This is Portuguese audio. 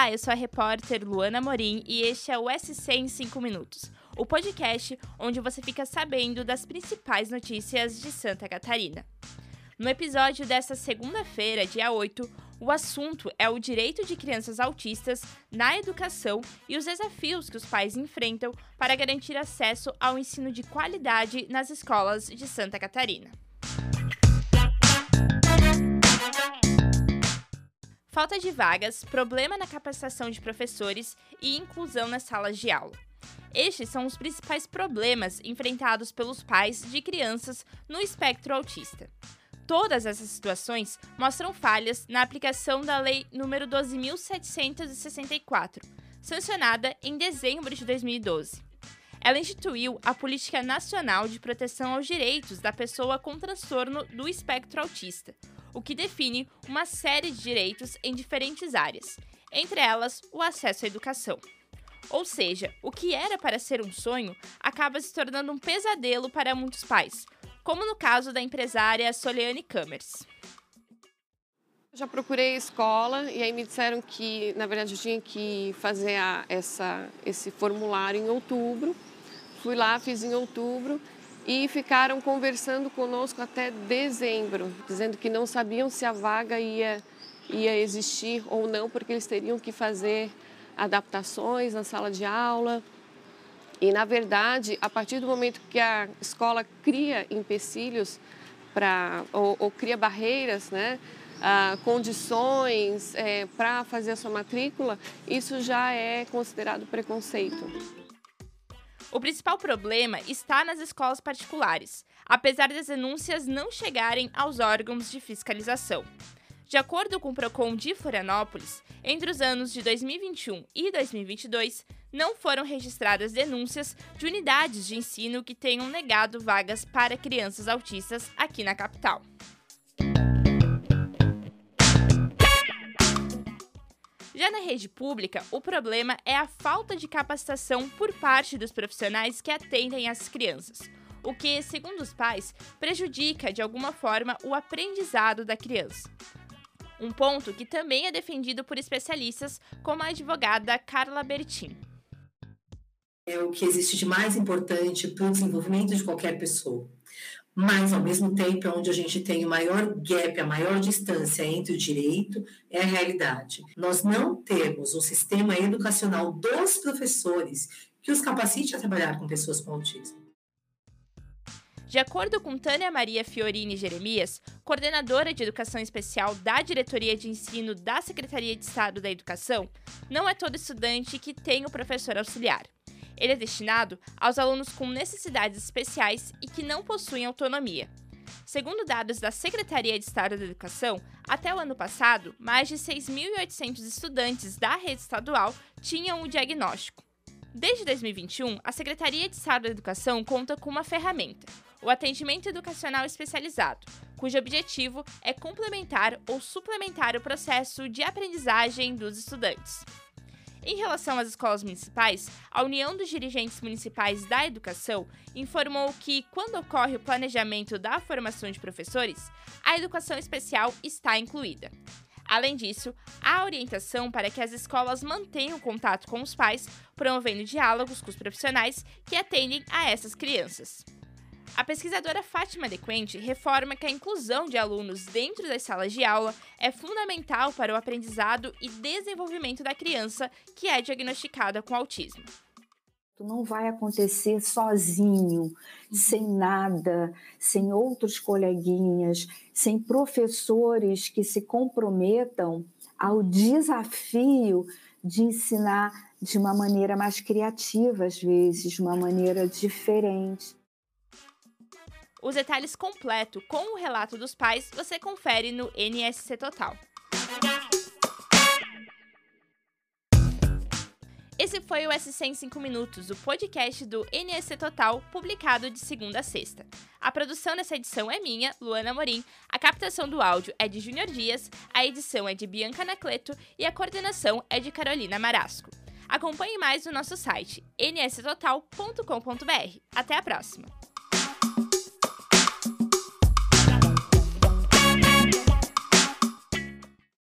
Olá, eu sou a repórter Luana Morim e este é o SC em 5 minutos, o podcast onde você fica sabendo das principais notícias de Santa Catarina. No episódio desta segunda-feira, dia 8, o assunto é o direito de crianças autistas na educação e os desafios que os pais enfrentam para garantir acesso ao ensino de qualidade nas escolas de Santa Catarina. Falta de vagas, problema na capacitação de professores e inclusão nas salas de aula. Estes são os principais problemas enfrentados pelos pais de crianças no espectro autista. Todas essas situações mostram falhas na aplicação da Lei nº 12.764, sancionada em dezembro de 2012. Ela instituiu a Política Nacional de Proteção aos Direitos da Pessoa com Transtorno do Espectro Autista, o que define uma série de direitos em diferentes áreas, entre elas o acesso à educação. Ou seja, o que era para ser um sonho acaba se tornando um pesadelo para muitos pais, como no caso da empresária Soliane Kamers. Já procurei a escola e aí me disseram que, na verdade, eu tinha que fazer a, essa, esse formulário em outubro. Fui lá, fiz em outubro e ficaram conversando conosco até dezembro, dizendo que não sabiam se a vaga ia, ia existir ou não, porque eles teriam que fazer adaptações na sala de aula. E, na verdade, a partir do momento que a escola cria empecilhos para ou, ou, cria barreiras, né, ah, condições é, para fazer a sua matrícula, isso já é considerado preconceito. O principal problema está nas escolas particulares, apesar das denúncias não chegarem aos órgãos de fiscalização. De acordo com o Procon de Florianópolis, entre os anos de 2021 e 2022, não foram registradas denúncias de unidades de ensino que tenham negado vagas para crianças autistas aqui na capital. Já na rede pública, o problema é a falta de capacitação por parte dos profissionais que atendem as crianças, o que, segundo os pais, prejudica de alguma forma o aprendizado da criança. Um ponto que também é defendido por especialistas, como a advogada Carla Bertin. É o que existe de mais importante para o desenvolvimento de qualquer pessoa mas ao mesmo tempo é onde a gente tem o maior gap, a maior distância entre o direito e a realidade. Nós não temos um sistema educacional dos professores que os capacite a trabalhar com pessoas com autismo. De acordo com Tânia Maria Fiorini Jeremias, coordenadora de Educação Especial da Diretoria de Ensino da Secretaria de Estado da Educação, não é todo estudante que tem o professor auxiliar. Ele é destinado aos alunos com necessidades especiais e que não possuem autonomia. Segundo dados da Secretaria de Estado da Educação, até o ano passado, mais de 6.800 estudantes da rede estadual tinham o diagnóstico. Desde 2021, a Secretaria de Estado da Educação conta com uma ferramenta, o atendimento educacional especializado, cujo objetivo é complementar ou suplementar o processo de aprendizagem dos estudantes. Em relação às escolas municipais, a União dos Dirigentes Municipais da Educação informou que, quando ocorre o planejamento da formação de professores, a educação especial está incluída. Além disso, há orientação para que as escolas mantenham contato com os pais, promovendo diálogos com os profissionais que atendem a essas crianças. A pesquisadora Fátima Dequente reforma que a inclusão de alunos dentro das salas de aula é fundamental para o aprendizado e desenvolvimento da criança que é diagnosticada com autismo. Não vai acontecer sozinho, sem nada, sem outros coleguinhas, sem professores que se comprometam ao desafio de ensinar de uma maneira mais criativa, às vezes, de uma maneira diferente. Os detalhes completos com o relato dos pais você confere no NSC Total. Esse foi o SC em 5 Minutos, o podcast do NSC Total, publicado de segunda a sexta. A produção dessa edição é minha, Luana Morim, a captação do áudio é de Júnior Dias, a edição é de Bianca Nacleto e a coordenação é de Carolina Marasco. Acompanhe mais no nosso site nstotal.com.br. Até a próxima!